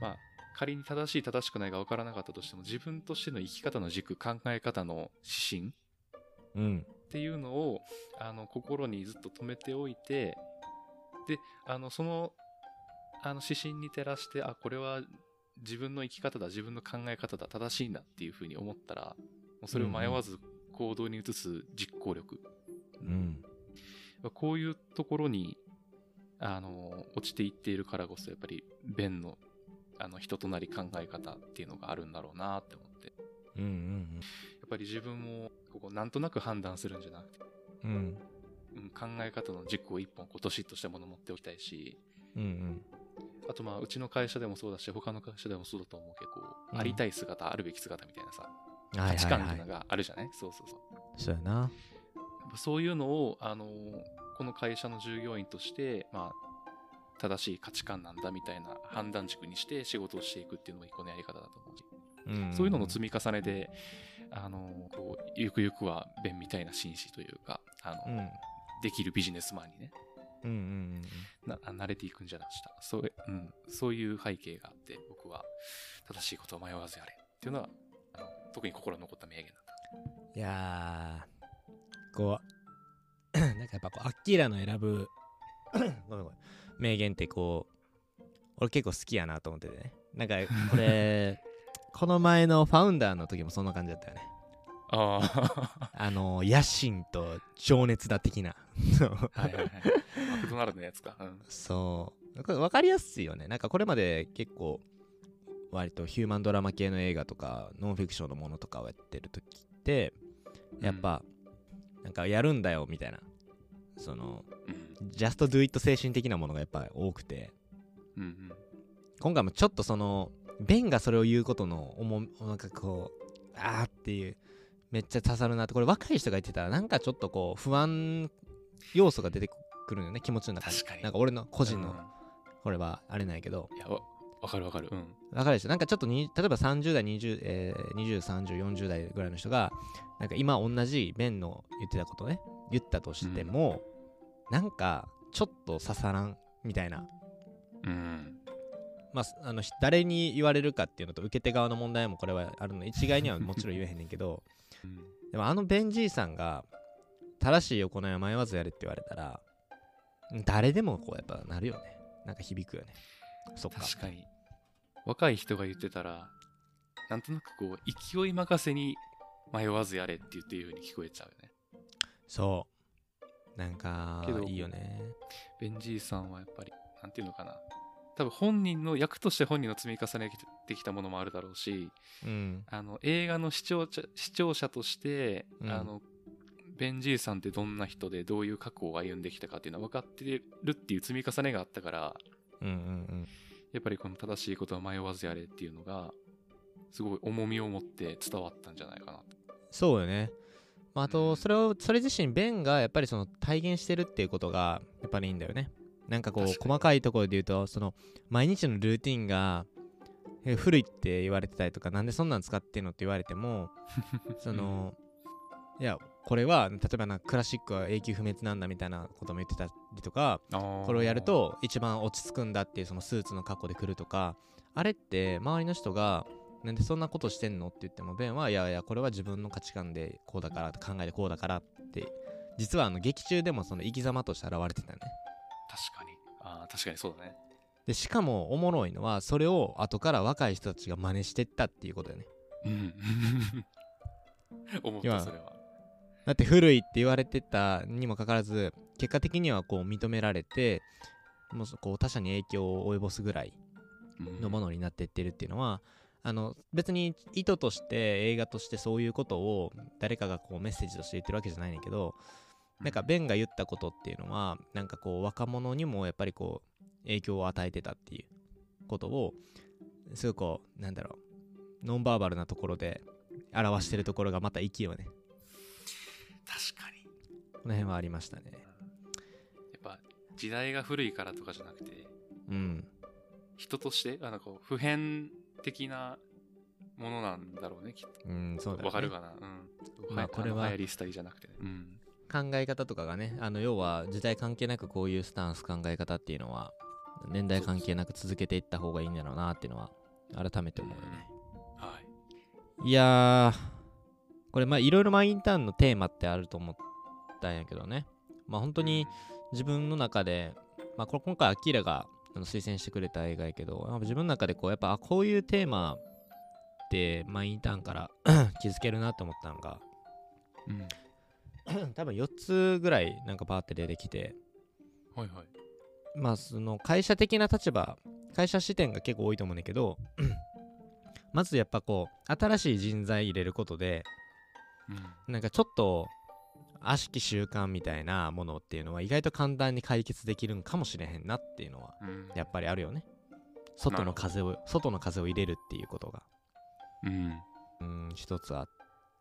まあ、仮に正しい正しくないが分からなかったとしても、自分としての生き方の軸、考え方の指針うん。っていうのをあの心にずっと止めておいてであのそのあの指針に照らしてあこれは自分の生き方だ自分の考え方だ正しいんだっていうふうに思ったらもうそれを迷わず行動に移す実行力、うん。こういうところにあの落ちていっているからこそやっぱり弁のあの人となり考え方っていうのがあるんだろうなって思ってうん。うん。やっぱり自分もここなんとなく判断するんじゃなくてうん。うん考え方の軸を一本こうどしっとしたものを持っておきたいしうん。うん。あとまあうちの会社でもそうだし他の会社でもそうだと思うけどこう、うんありたい姿あるべき姿みたいなさはい価値観っていうの。があるじゃない、そうそうそうそうやな。そういうのをあのこの会社の従業員としてまあ正しい価値観なんだみたいな判断軸にして仕事をしていくっていうのも一個のやり方だと思うし、うん。そういうのの積み重ねであのこうゆくゆくは弁みたいな紳士というかあの、うん。できるビジネスマンにねうん。うん。な慣れていくんじゃなしたそう,、うん、そういう背景があって僕は正しいことを迷わずやれっていうのはあの特に心に残った名言だったいやー、こう、なんかやっぱこう、アッキーラの選ぶ、ごめんごめん、名言ってこう、俺結構好きやなと思っててね。なんかこれ、この前のファウンダーの時もそんな感じだったよね。あああの、野心と情熱だ的な。はいはいはい。マクドナルドのやつか、うん、そう。これ分かりやすいよね。なんかこれまで結構、割とヒューマンドラマ系の映画とか、ノンフィクションのものとかをやってる時って、やっぱ、なんかやるんだよみたいな、その、うん、just do it 精神的なものがやっぱ多くて、うんうん。今回もちょっとその、ベンがそれを言うことの重み、なんかこう、あーっていう、めっちゃ刺さるなって、これ若い人が言ってたら、なんかちょっとこう、不安要素が出てくるよね、気持ちの中に。確かに。なんか俺の個人の、うんこれはあれないけど、いやわわかるわかる。うん。わかるでしょなんかちょっとに例えば30代20、えー、20、30、40代ぐらいの人がなんか今同じベンの言ってたことね言ったとしても、なんかちょっと刺さらんみたいな。うん。まあすあのひ誰に言われるかっていうのと受け手側の問題もこれはあるので一概にはもちろん言えへんねんけどうんでもあのベンじいさんが正しい行いは迷わずやれって言われたら誰でもこうやっぱなるよね。なんか響くよね。そっか。確かに。若い人が言ってたらなんとなくこう勢い任せに迷わずやれって言ってるように聞こえちゃうよね。そう。なんかいいよね。ベンジーさんはやっぱりなんていうのかな多分本人の役として本人の積み重ねてきたものもあるだろうしうん。あの映画の視聴者視聴者として、うん。あのベンジーさんってどんな人でどういう過去を歩んできたかっていうのは分かってるっていう積み重ねがあったからうんうんやっぱりこの正しいことは迷わずやれっていうのがすごい重みを持って伝わったんじゃないかなと。そうよね、まあ、あうん。とそれをそれ自身ベンがやっぱりその体現してるっていうことがやっぱりいいんだよねなんかこう細かいところで言うとその毎日のルーティンがえ古いって言われてたりとかなんでそんなん使ってんのって言われても そのいやこれは例えばなクラシックは永久不滅なんだみたいなことも言ってたりとかここれをやると一番落ち着くんだっていうそのスーツの格好で来るとかあれって周りの人がなんでそんなことしてんのって言ってもベンはいやいやこれは自分の価値観でこうだから考えでこうだからって実はあの劇中でもその生き様として現れてたよね確かに。あー確かにそうだね。でしかもおもろいのはそれを後から若い人たちが真似してったっていうことよね。うん。思ったそれは。だって古いって言われてたにもかかわらず結果的にはこう認められてもうこう他者に影響を及ぼすぐらいうん。のものになっていってるっていうのは、あの別に意図として映画としてそういうことを誰かがこうメッセージとして言ってるわけじゃないねんだけど、なんかベンが言ったことっていうのはなんかこう若者にもやっぱりこう影響を与えてたっていうことをすごくこうなんだろうノンバーバルなところで表してるところがまた勢いをね。確かに。この辺はありましたね。やっぱ時代が古いからとかじゃなくてうん。人としてあなんかこう普遍的なものなんだろうねきっうんそうだ、ね、とわかるかな。うん。はまあこれは流行りスタイルじゃなくてね。うん考え方とかがねあの要は時代関係なくこういうスタンス考え方っていうのは年代関係なく続けていった方がいいんだろうなっていうのは改めて思うよね。はい。いやーこれまあいろいろマインターンのテーマってあると思ったんやけどね。まあ本当に自分の中でまあこれ今回アキラが推薦してくれた映画やけど自分の中でこうやっぱあこういうテーマってマインターンから 気づけるなって思ったのがうん 多分4つぐらいなんかパーって出てきて。はいはい。まあその会社的な立場会社視点が結構多いと思うんだけど まずやっぱこう新しい人材入れることでうん。なんかちょっと悪しき習慣みたいなものっていうのは意外と簡単に解決できるんかもしれへんなっていうのはうん。やっぱりあるよね。外の風を外の風を入れるっていうことが。うん。うん一つあっ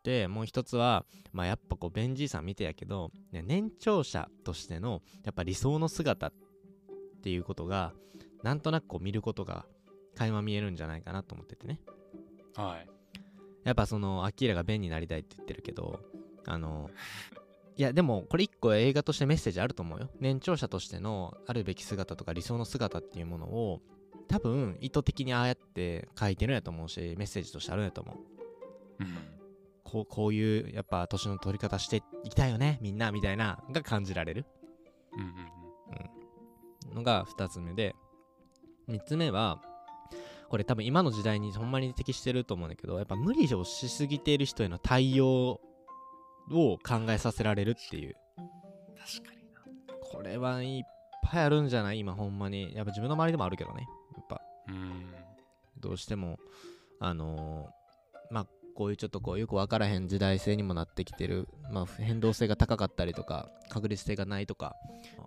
てもう一つはまあやっぱこうベンジーさん見てやけど、ね、年長者としてのやっぱ理想の姿っていうことがなんとなくこう見ることが垣間見えるんじゃないかなと思っててね。はい。やっぱそのアキラがベンになりたいって言ってるけどあのいやでもこれ一個映画としてメッセージあると思うよ。年長者としてのあるべき姿とか理想の姿っていうものを多分意図的にああやって書いてるんやと思うしメッセージとしてあるんやと思う。うんこうこういうやっぱ年の取り方していきたいよねみんなみたいなが感じられる。うんうんのが2つ目で3つ目はこれ多分今の時代にほんまに適してると思うんだけどやっぱ無理をしすぎている人への対応を考えさせられるっていう。確かにな。これはいっぱいあるんじゃない？今ほんまに。やっぱ自分の周りでもあるけどねやっぱ。うん。どうしてもあのーまあこういうちょっとこうよく分からへん時代性にもなってきてる、まあ、変動性が高かったりとか確率性がないとか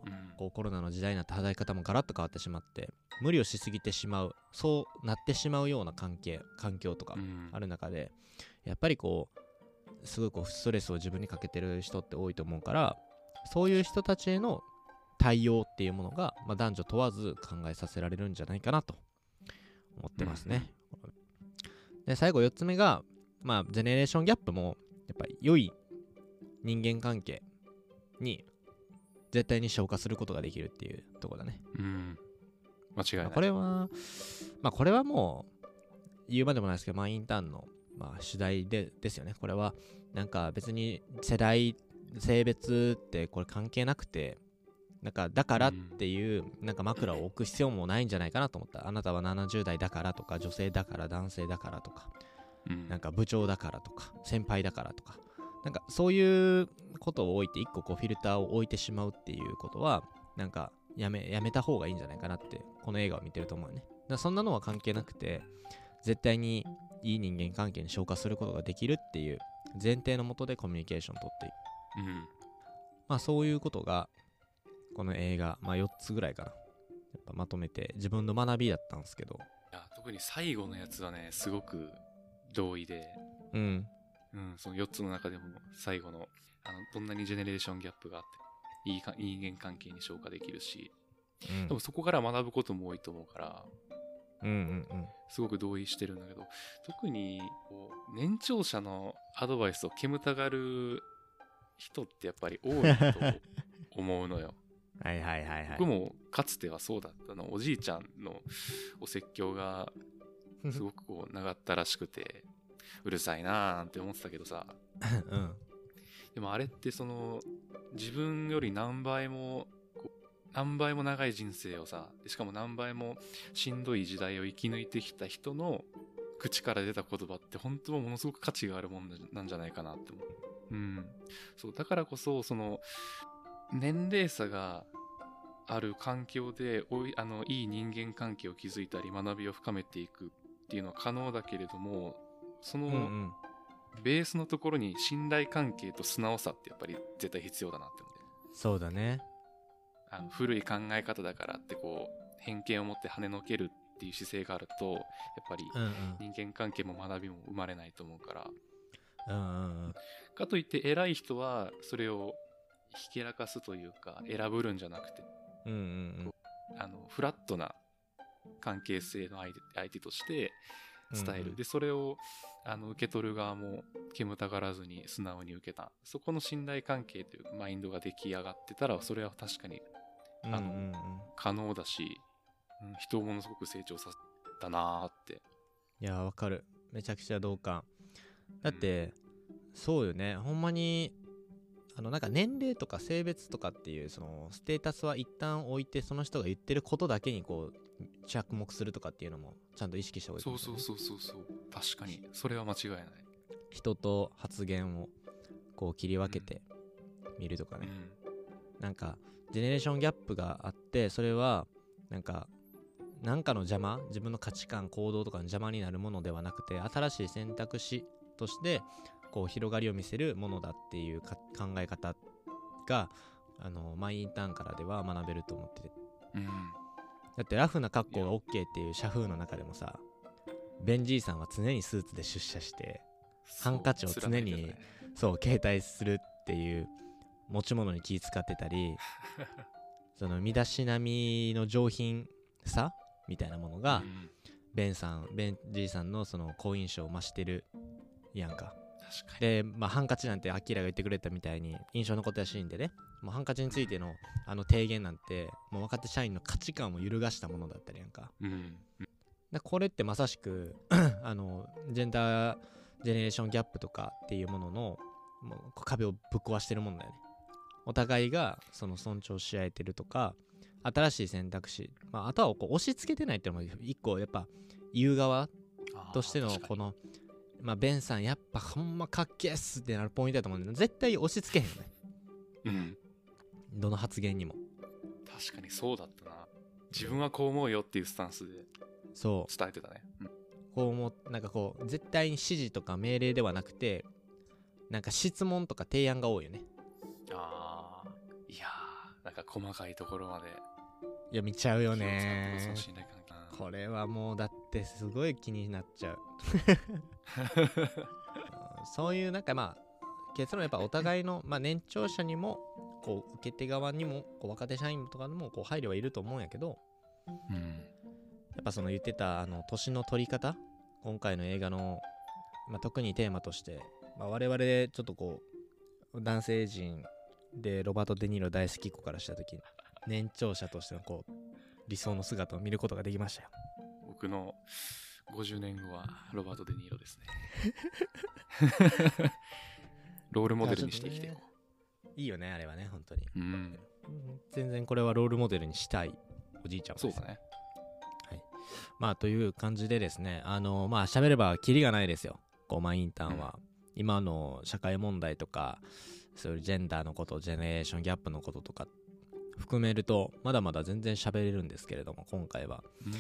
うん。こうコロナの時代になって働き方もガラッと変わってしまって無理をしすぎてしまうそうなってしまうような関係環境とかうん。ある中でやっぱりこうすごいこうストレスを自分にかけてる人って多いと思うからそういう人たちへの対応っていうものが、まあ、男女問わず考えさせられるんじゃないかなと思ってますね。で最後4つ目が、まあ、ジェネレーションギャップもやっぱり良い人間関係に絶対に消化することができるっていうところだね。うん間違いないまあこれは、まあこれはもう言うまでもないですけど、まあインターンの、まあ、主題でですよね。これはなんか別に世代、性別ってこれ関係なくて、なんかだからっていうなんか枕を置く必要もないんじゃないかなと思った。あなたは70代だからとか、女性だから、男性だからとか、うんなんか部長だからとか、先輩だからとか、なんかそういうことを置いて、一個こうフィルターを置いてしまうっていうことは、なんかやめやめた方がいいんじゃないかなって、この映画を見てると思うよね。だそんなのは関係なくて、絶対にいい人間関係に消化することができるっていう前提のもとでコミュニケーションをとっていく。うんまあそういうことが、この映画、まあ4つぐらいかな。やっぱまとめて自分の学びだったんですけど、いや特に最後のやつはねすごく同意で、うん、うん、その4つの中でも最後のあのどんなにジェネレーションギャップがあっていいか人間関係に消化できるしうんでもそこから学ぶことも多いと思うからうんうんうん。すごく同意してるんだけど特にこう年長者のアドバイスを煙たがる人ってやっぱり多いと思うのよ。はいはいはいはい。僕もかつてはそうだったのおじいちゃんのお説教がすごくこう長ったらしくてうるさいなーなんて思ってたけどさうん。でもあれってその自分より何倍も何倍も長い人生をさしかも何倍もしんどい時代を生き抜いてきた人の口から出た言葉って本当はものすごく価値があるもんなんじゃないかなって思う。うん。そう、だからこそ、その、年齢差がある環境でおいあのいい人間関係を築いたり学びを深めていくっていうのは可能だけれどもそのベースのところに信頼関係と素直さってやっぱり絶対必要だなって思って。そうだね。あの古い考え方だからってこう偏見を持って跳ねのけるっていう姿勢があるとやっぱり人間関係も学びも生まれないと思うから。かといって偉い人はそれをひけらかすというか選ぶるんじゃなくて。うんうんあのフラットな関係性の相手相手としてうん伝える、うんうん。でそれをあの受け取る側も煙たがらずに素直に受けた。そこの信頼関係というかマインドが出来上がってたらそれは確かにうんあのうんうん可能だし、うん人をものすごく成長させたなーって。いやわかる。めちゃくちゃ同感。だって、そうよね。ほんまにあのなんか年齢とか性別とかっていうそのステータスは一旦置いてその人が言ってることだけにこう着目するとかっていうのもちゃんと意識した方がいいとそう思そうそうそう。確かに。それは間違いない、人と発言をこう切り分けて見るとかね、うん。なんかジェネレーションギャップがあってそれはなんかなんかの邪魔自分の価値観行動とかの邪魔になるものではなくて新しい選択肢としてこう広がりを見せるものだっていうか考え方があのマイインターンからでは学べると思ってて。うんだってラフな格好が OK っていう社風の中でもさベンジーさんは常にスーツで出社してハンカチを常にそう携帯するっていう持ち物に気使ってたり その身だしなみの上品さみたいなものが、うん。ベンさんベンじいさんのその好印象を増してるやんかで、まあ、ハンカチなんてアキラが言ってくれたみたいに印象残ったシーンでね。もうハンカチについてのあの提言なんてもう若手社員の価値観を揺るがしたものだったりやんか。うんだこれってまさしく あのジェンダージェネレーションギャップとかっていうもののもう壁をぶっ壊してるもんだよね。お互いがその尊重し合えてるとか新しい選択肢、まあ、あとはこう押し付けてないっていうのも一個やっぱ言う側としてのこのまあベンさんやっぱほんまかっけえっすってなるポイントだと思うんだけど絶対押し付けへんよね。うん。どの発言にも。確かにそうだったな。自分はこう思うよっていうスタンスでそう。伝えてたね、うん。こう思うなんかこう絶対に指示とか命令ではなくてなんか質問とか提案が多いよね。ああいやー。なんか細かいところまで。いや見ちゃうよねこれはもうだってすごい気になっちゃう。う んそういうなんかまあ結論やっぱお互いの、まあ、年長者にもこう受け手側にもこう若手社員とかにもこう配慮はいると思うんやけどうんやっぱその言ってたあの年の取り方今回の映画の、まあ、特にテーマとして、まあ、我々ちょっとこう男性陣でロバート・デ・ニーロ大好き子からした時年長者としてのこう理想の姿を見ることができましたよ僕の50年後はロバート・デ・ニーロですね。ロールモデルにして生きていこいいよねあれはね本当に。う、うん、うん全然これはロールモデルにしたいおじいちゃんはですそうだね。まあという感じでですねあのまあ喋ればキリがないですよ。こうマイインターンは、今の社会問題とかそういうジェンダーのことジェネレーションギャップのこととか含めるとまだまだ全然喋れるんですけれども今回は。うん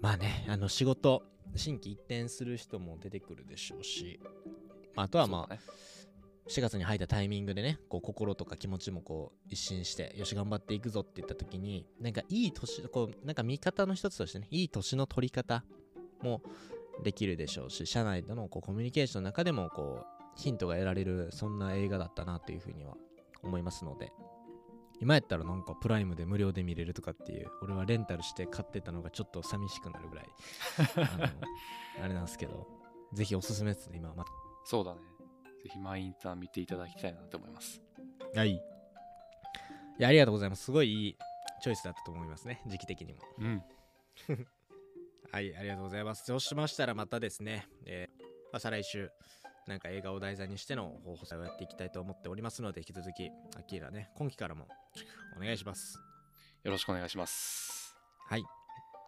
まあねあの仕事新規一転する人も出てくるでしょうしまああとはまあそうだね。4月に入ったタイミングでねこう心とか気持ちもこう一新してよし頑張っていくぞって言った時になんかいい年こうなんか見方の一つとしてねいい年の取り方もできるでしょうし社内でのこうコミュニケーションの中でもこうヒントが得られるそんな映画だったなというふうには思いますので今やったらなんかプライムで無料で見れるとかっていう俺はレンタルして買ってたのがちょっと寂しくなるぐらい あのあれなんですけどぜひおすすめですね今はまそうだねぜひマイインターン見ていただきたいなと思いますはい。いや、ありがとうございます。すごいいいチョイスだったと思いますね。時期的にも。うん はい、ありがとうございます。そうしましたらまたですね、えーまあ、再来週、なんか映画を題材にしての放送をやっていきたいと思っておりますので、引き続き、アキーラね、今期からもお願いします。よろしくお願いします。はい。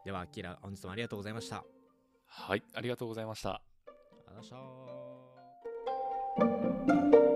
では、アキーラ、本日もありがとうございました。はい、ありがとうございました。ありがとうございました。